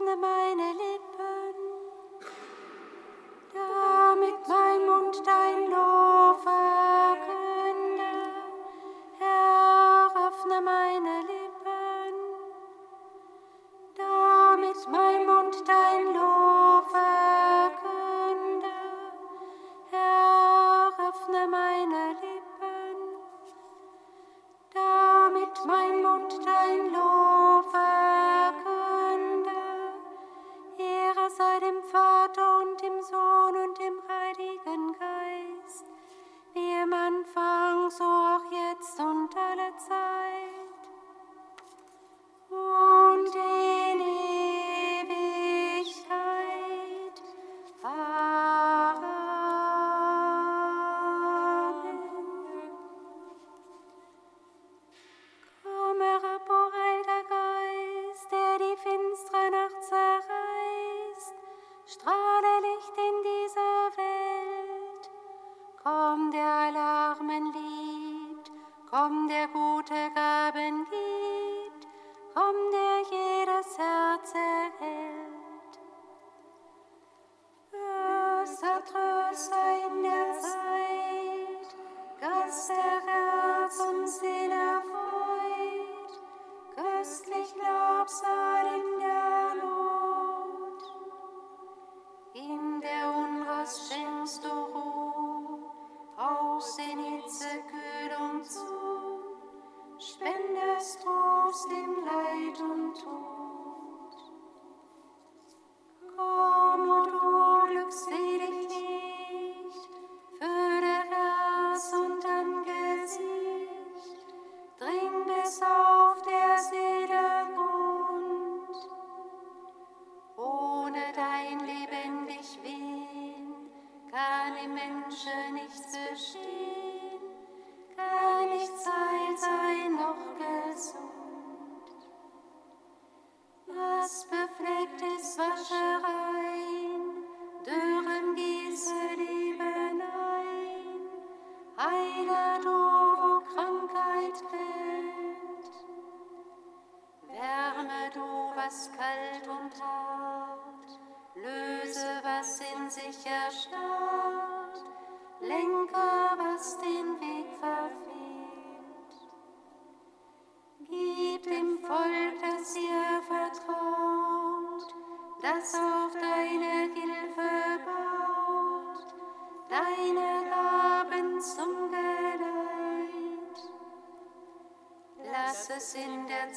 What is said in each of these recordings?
offene Beine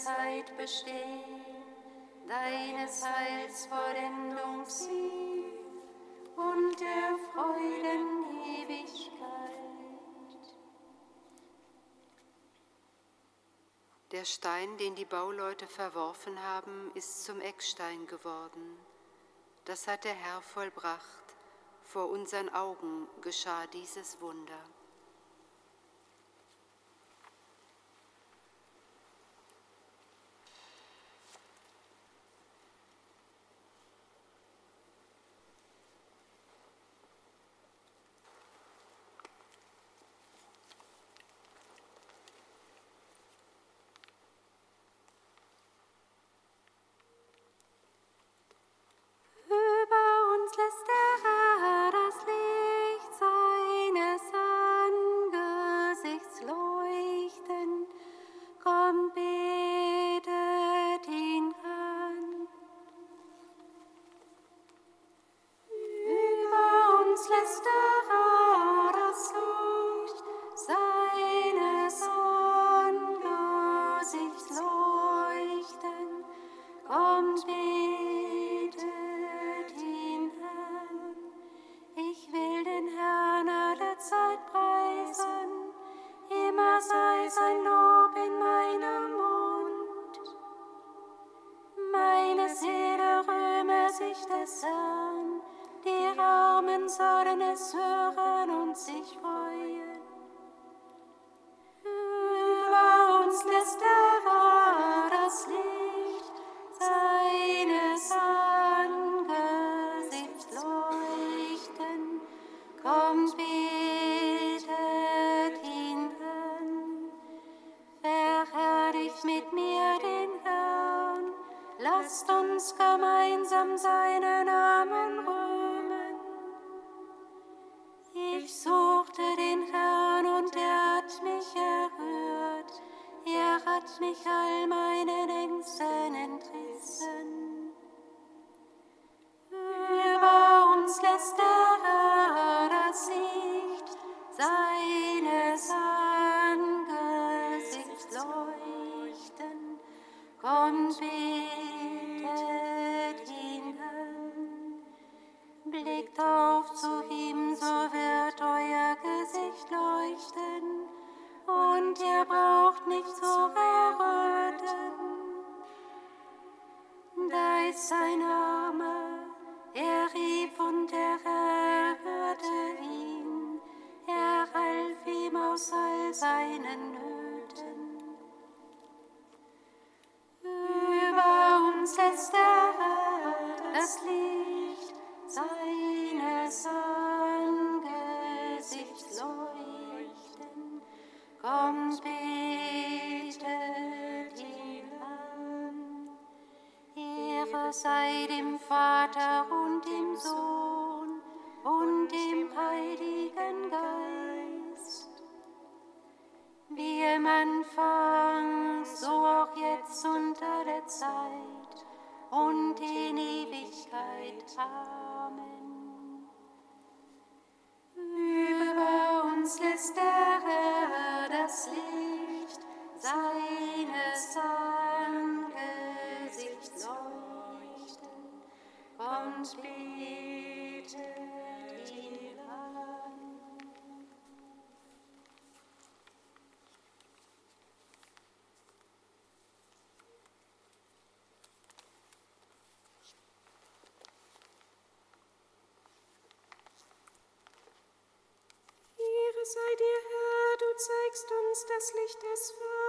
Zeit bestehen, deines Heils Vollendung sieh Der Stein, den die Bauleute verworfen haben, ist zum Eckstein geworden. Das hat der Herr vollbracht. Vor unseren Augen geschah dieses Wunder. und ihr braucht nicht zu erröten. Da ist sein Name, er rief und er erhörte ihn, er half ihm aus all seinen Nöten. sei dem Vater und dem Sohn und dem Heiligen Geist, wie im Anfang, so auch jetzt unter der Zeit und in Ewigkeit. Amen. Über uns lässt der Herr das Leben. sei dir, Herr, du zeigst uns das Licht des Vaters.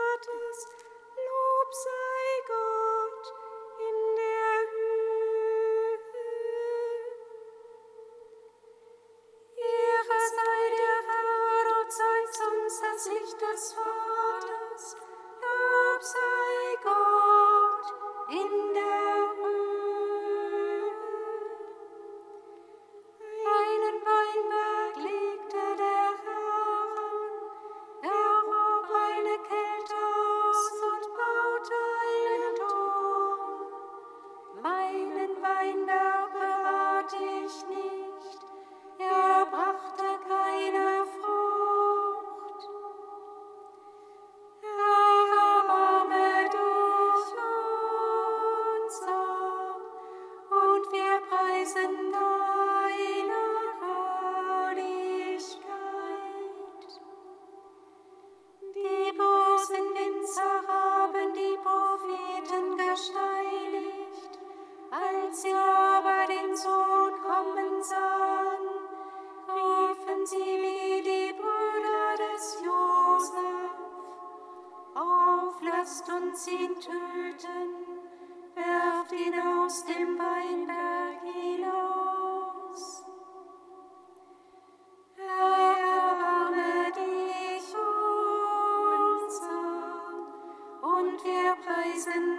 dear place in.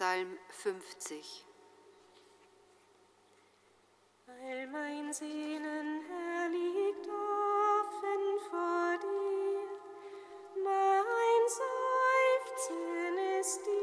Psalm 50. All mein Sehnen, Herr, liegt offen vor dir, mein Seufzen ist dir.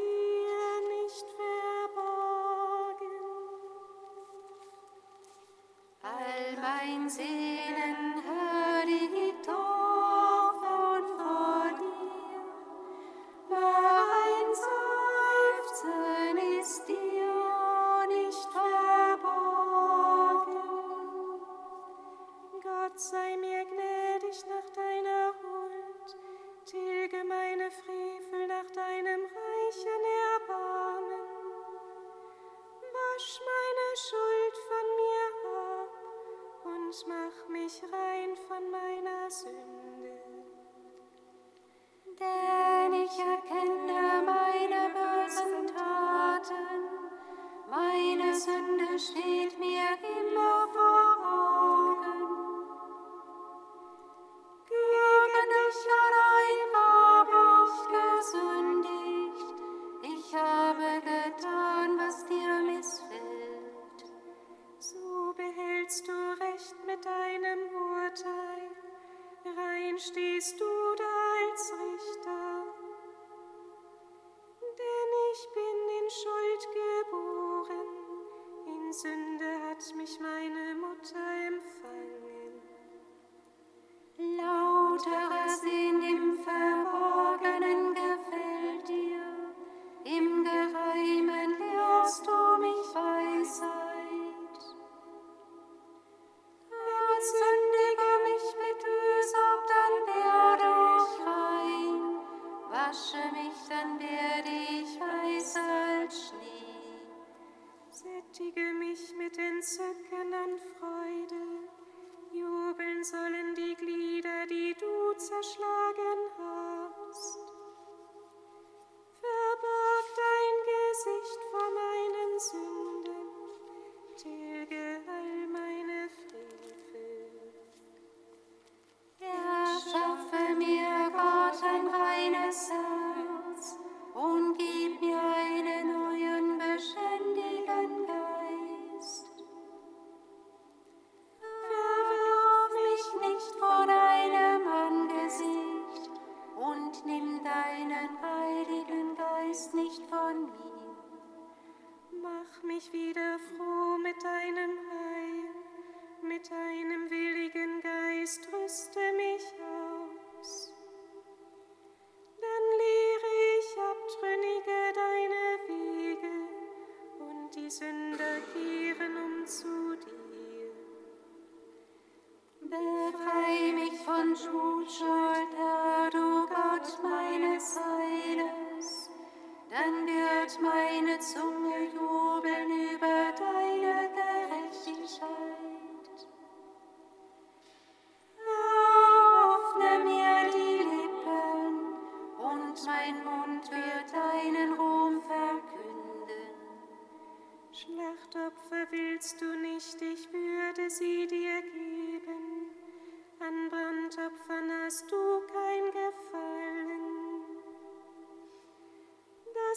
Herrn werde ich weiß als Schnee. Sättige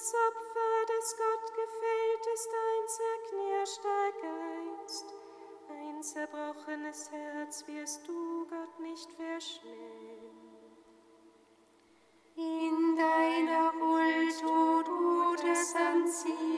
Das Opfer, das Gott gefällt, ist ein zerknirschter Geist, ein zerbrochenes Herz wirst du, Gott, nicht verschmähen. In deiner Huld, o oh, du des Anziehens,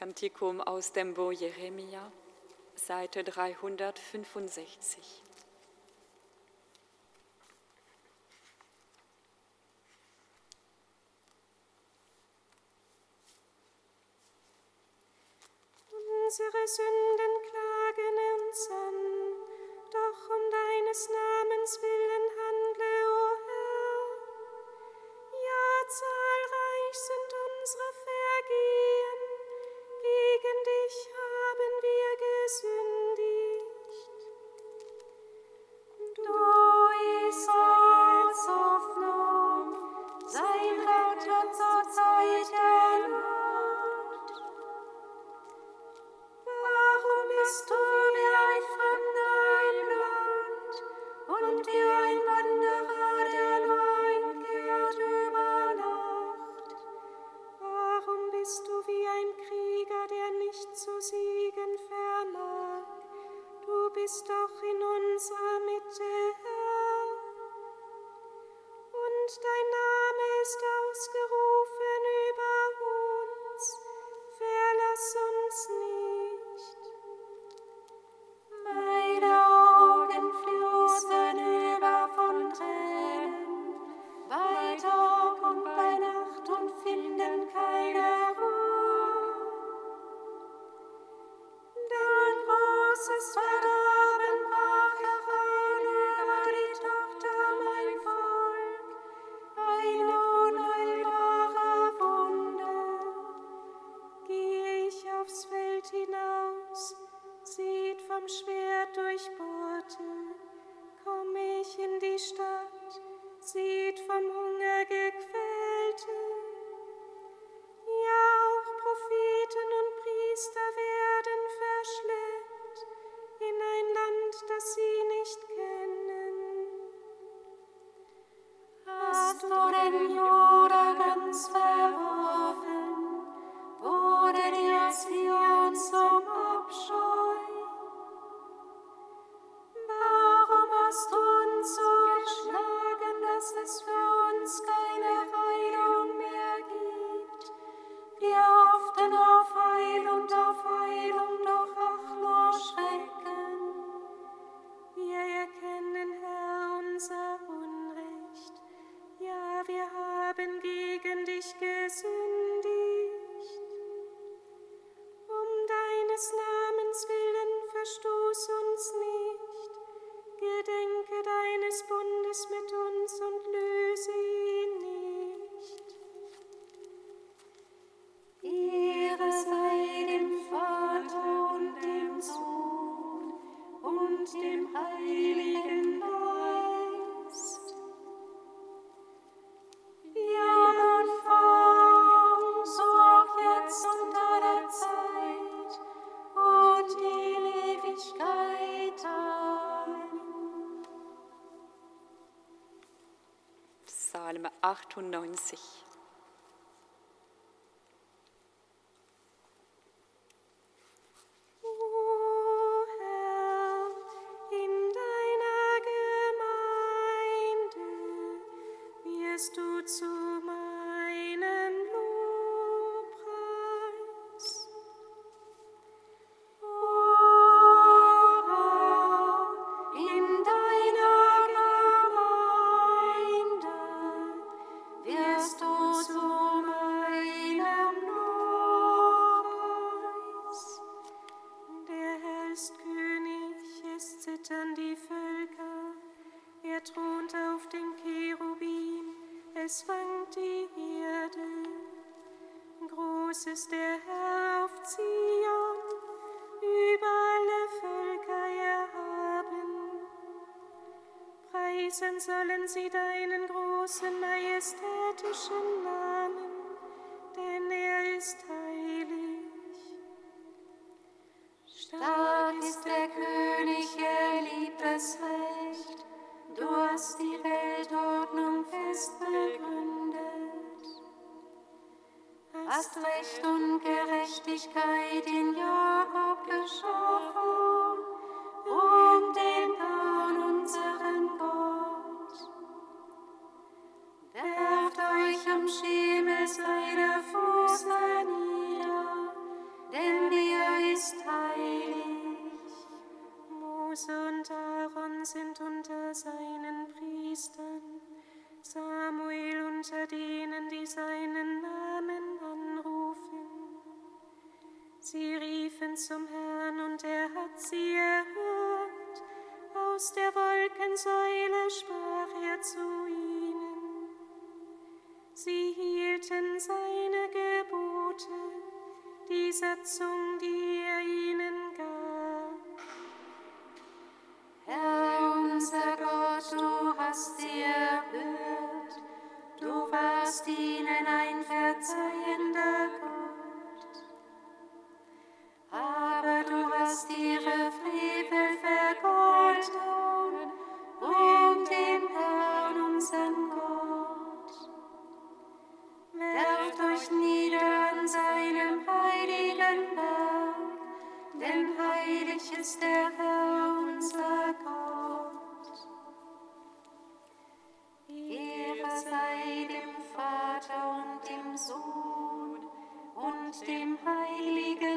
Kantikum aus dem Bo Jeremia, Seite 365. unsere Sünden bist du wie ein Krieger, der nicht zu siegen vermag. Du bist doch in unserer Mitte, Herr. Und dein Name ist ausgerufen. 890. Groß ist der Herr auf Zion, über alle Völker erhaben. Preisen sollen sie deinen großen majestätischen Namen, Sind unter seinen Priestern, Samuel unter denen, die seinen Namen anrufen. Sie riefen zum Herrn und er hat sie erhört. Aus der Wolkensäule sprach er zu heilig ist der Herr unser Gott. Ehre sei dem Vater und dem Sohn und dem Heiligen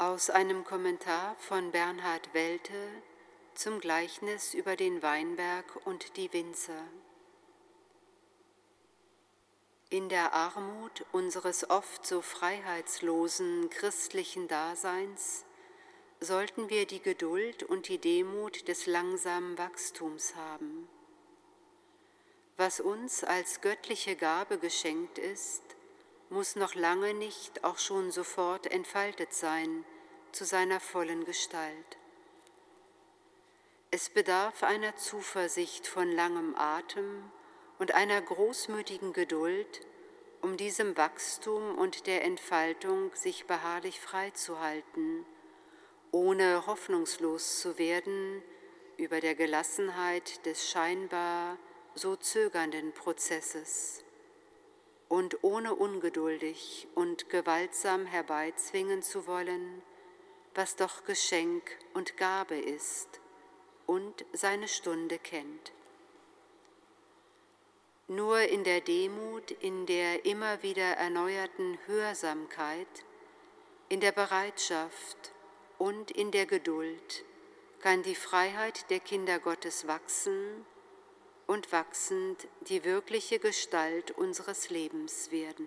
Aus einem Kommentar von Bernhard Welte zum Gleichnis über den Weinberg und die Winzer. In der Armut unseres oft so freiheitslosen christlichen Daseins sollten wir die Geduld und die Demut des langsamen Wachstums haben. Was uns als göttliche Gabe geschenkt ist, muss noch lange nicht auch schon sofort entfaltet sein, zu seiner vollen Gestalt. Es bedarf einer Zuversicht von langem Atem und einer großmütigen Geduld, um diesem Wachstum und der Entfaltung sich beharrlich freizuhalten, ohne hoffnungslos zu werden über der Gelassenheit des scheinbar so zögernden Prozesses und ohne ungeduldig und gewaltsam herbeizwingen zu wollen, was doch Geschenk und Gabe ist und seine Stunde kennt. Nur in der Demut, in der immer wieder erneuerten Hörsamkeit, in der Bereitschaft und in der Geduld kann die Freiheit der Kinder Gottes wachsen und wachsend die wirkliche Gestalt unseres Lebens werden.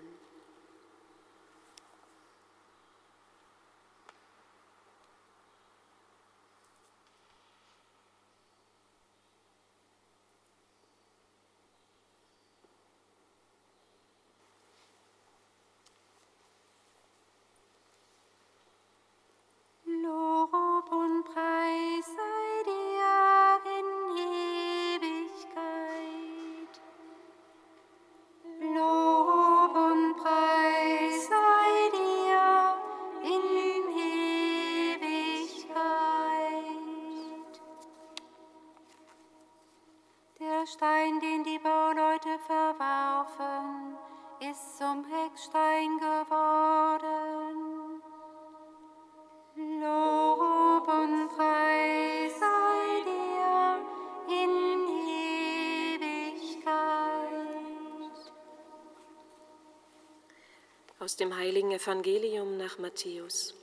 Aus dem heiligen Evangelium nach Matthäus.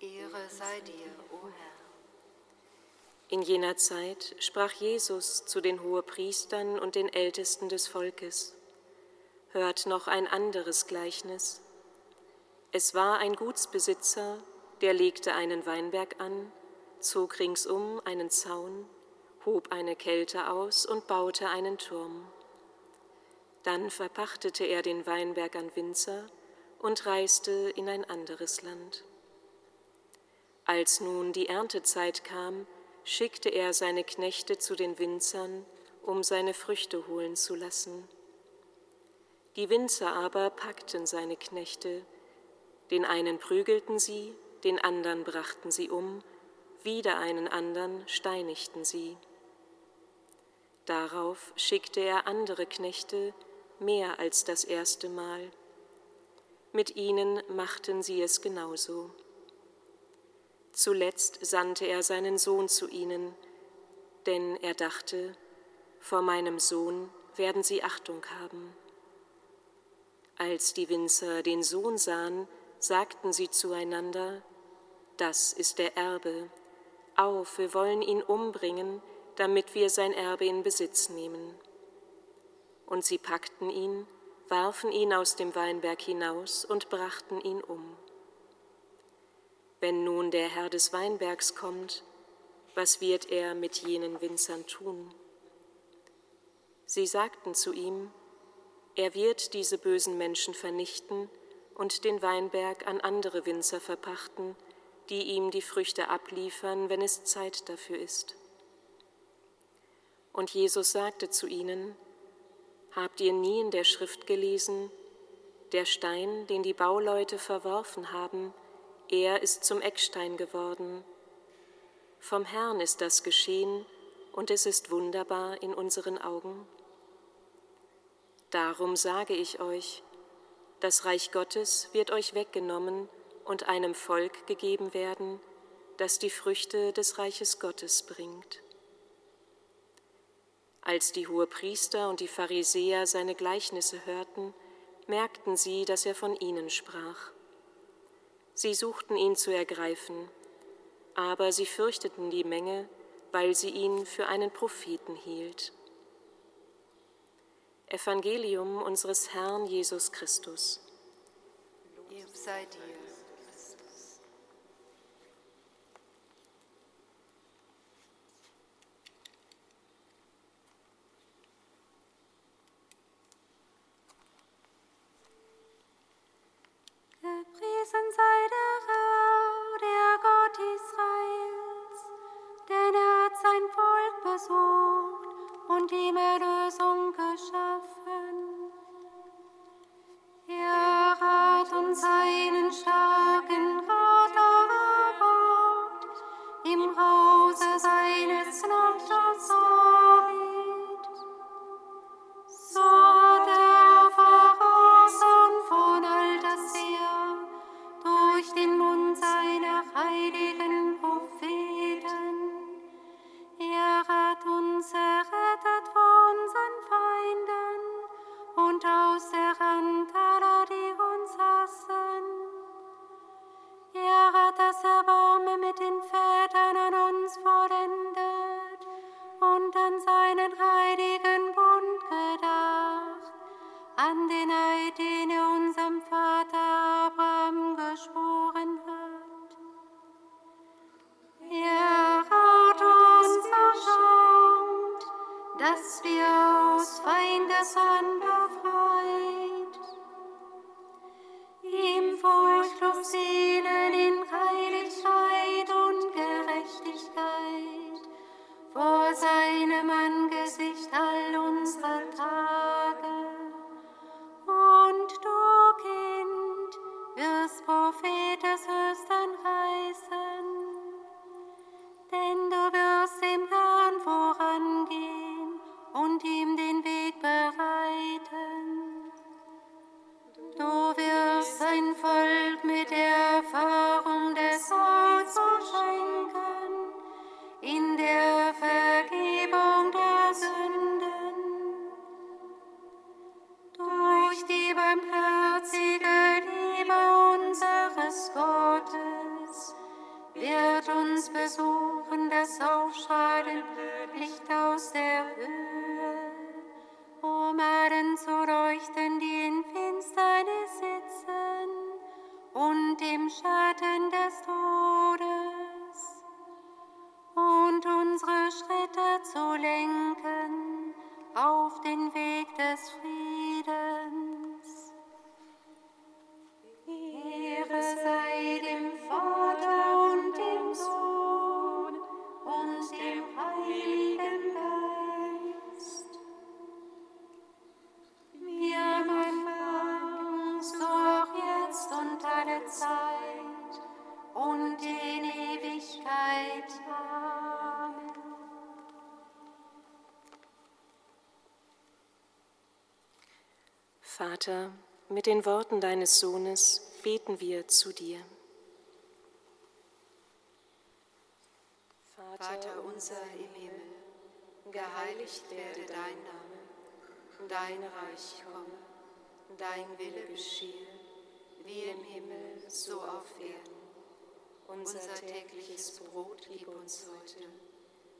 Ehre sei dir, o Herr. In jener Zeit sprach Jesus zu den Hohepriestern und den Ältesten des Volkes. Hört noch ein anderes Gleichnis. Es war ein Gutsbesitzer, der legte einen Weinberg an, zog ringsum einen Zaun, hob eine Kälte aus und baute einen Turm. Dann verpachtete er den Weinberg an Winzer und reiste in ein anderes Land. Als nun die Erntezeit kam, schickte er seine Knechte zu den Winzern, um seine Früchte holen zu lassen. Die Winzer aber packten seine Knechte, den einen prügelten sie, den anderen brachten sie um, wieder einen anderen steinigten sie. Darauf schickte er andere Knechte, mehr als das erste Mal. Mit ihnen machten sie es genauso. Zuletzt sandte er seinen Sohn zu ihnen, denn er dachte, vor meinem Sohn werden sie Achtung haben. Als die Winzer den Sohn sahen, sagten sie zueinander, das ist der Erbe, auf, wir wollen ihn umbringen, damit wir sein Erbe in Besitz nehmen. Und sie packten ihn, warfen ihn aus dem Weinberg hinaus und brachten ihn um. Wenn nun der Herr des Weinbergs kommt, was wird er mit jenen Winzern tun? Sie sagten zu ihm, er wird diese bösen Menschen vernichten und den Weinberg an andere Winzer verpachten, die ihm die Früchte abliefern, wenn es Zeit dafür ist. Und Jesus sagte zu ihnen, Habt ihr nie in der Schrift gelesen, der Stein, den die Bauleute verworfen haben, er ist zum Eckstein geworden. Vom Herrn ist das geschehen und es ist wunderbar in unseren Augen. Darum sage ich euch, das Reich Gottes wird euch weggenommen und einem Volk gegeben werden, das die Früchte des Reiches Gottes bringt. Als die Hohepriester und die Pharisäer seine Gleichnisse hörten, merkten sie, dass er von ihnen sprach. Sie suchten ihn zu ergreifen, aber sie fürchteten die Menge, weil sie ihn für einen Propheten hielt. Evangelium unseres Herrn Jesus Christus. Lob sei dir. Des Höchsten Vater, mit den Worten deines Sohnes beten wir zu dir. Vater unser im Himmel, geheiligt werde dein Name, dein Reich komme, dein Wille geschehe, wie im Himmel, so auf Erden. Unser tägliches Brot gib uns heute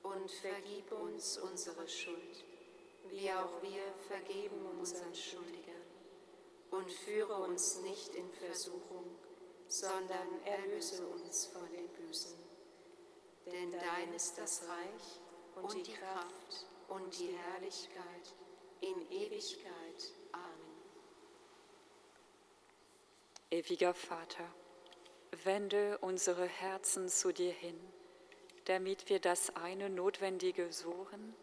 und vergib uns unsere Schuld, wie auch wir vergeben unseren Schuldigern. Und führe uns nicht in Versuchung, sondern erlöse uns von dem Bösen. Denn dein ist das Reich und die Kraft und die Herrlichkeit in Ewigkeit. Amen. Ewiger Vater, wende unsere Herzen zu dir hin, damit wir das eine Notwendige suchen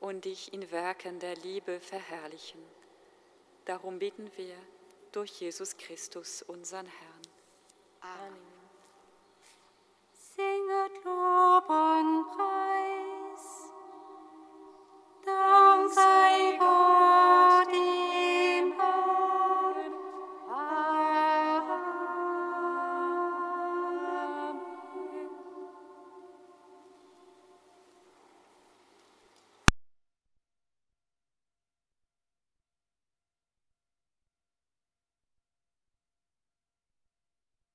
und dich in Werken der Liebe verherrlichen. Darum bitten wir durch Jesus Christus, unseren Herrn. Amen. Singet Lob und Preis.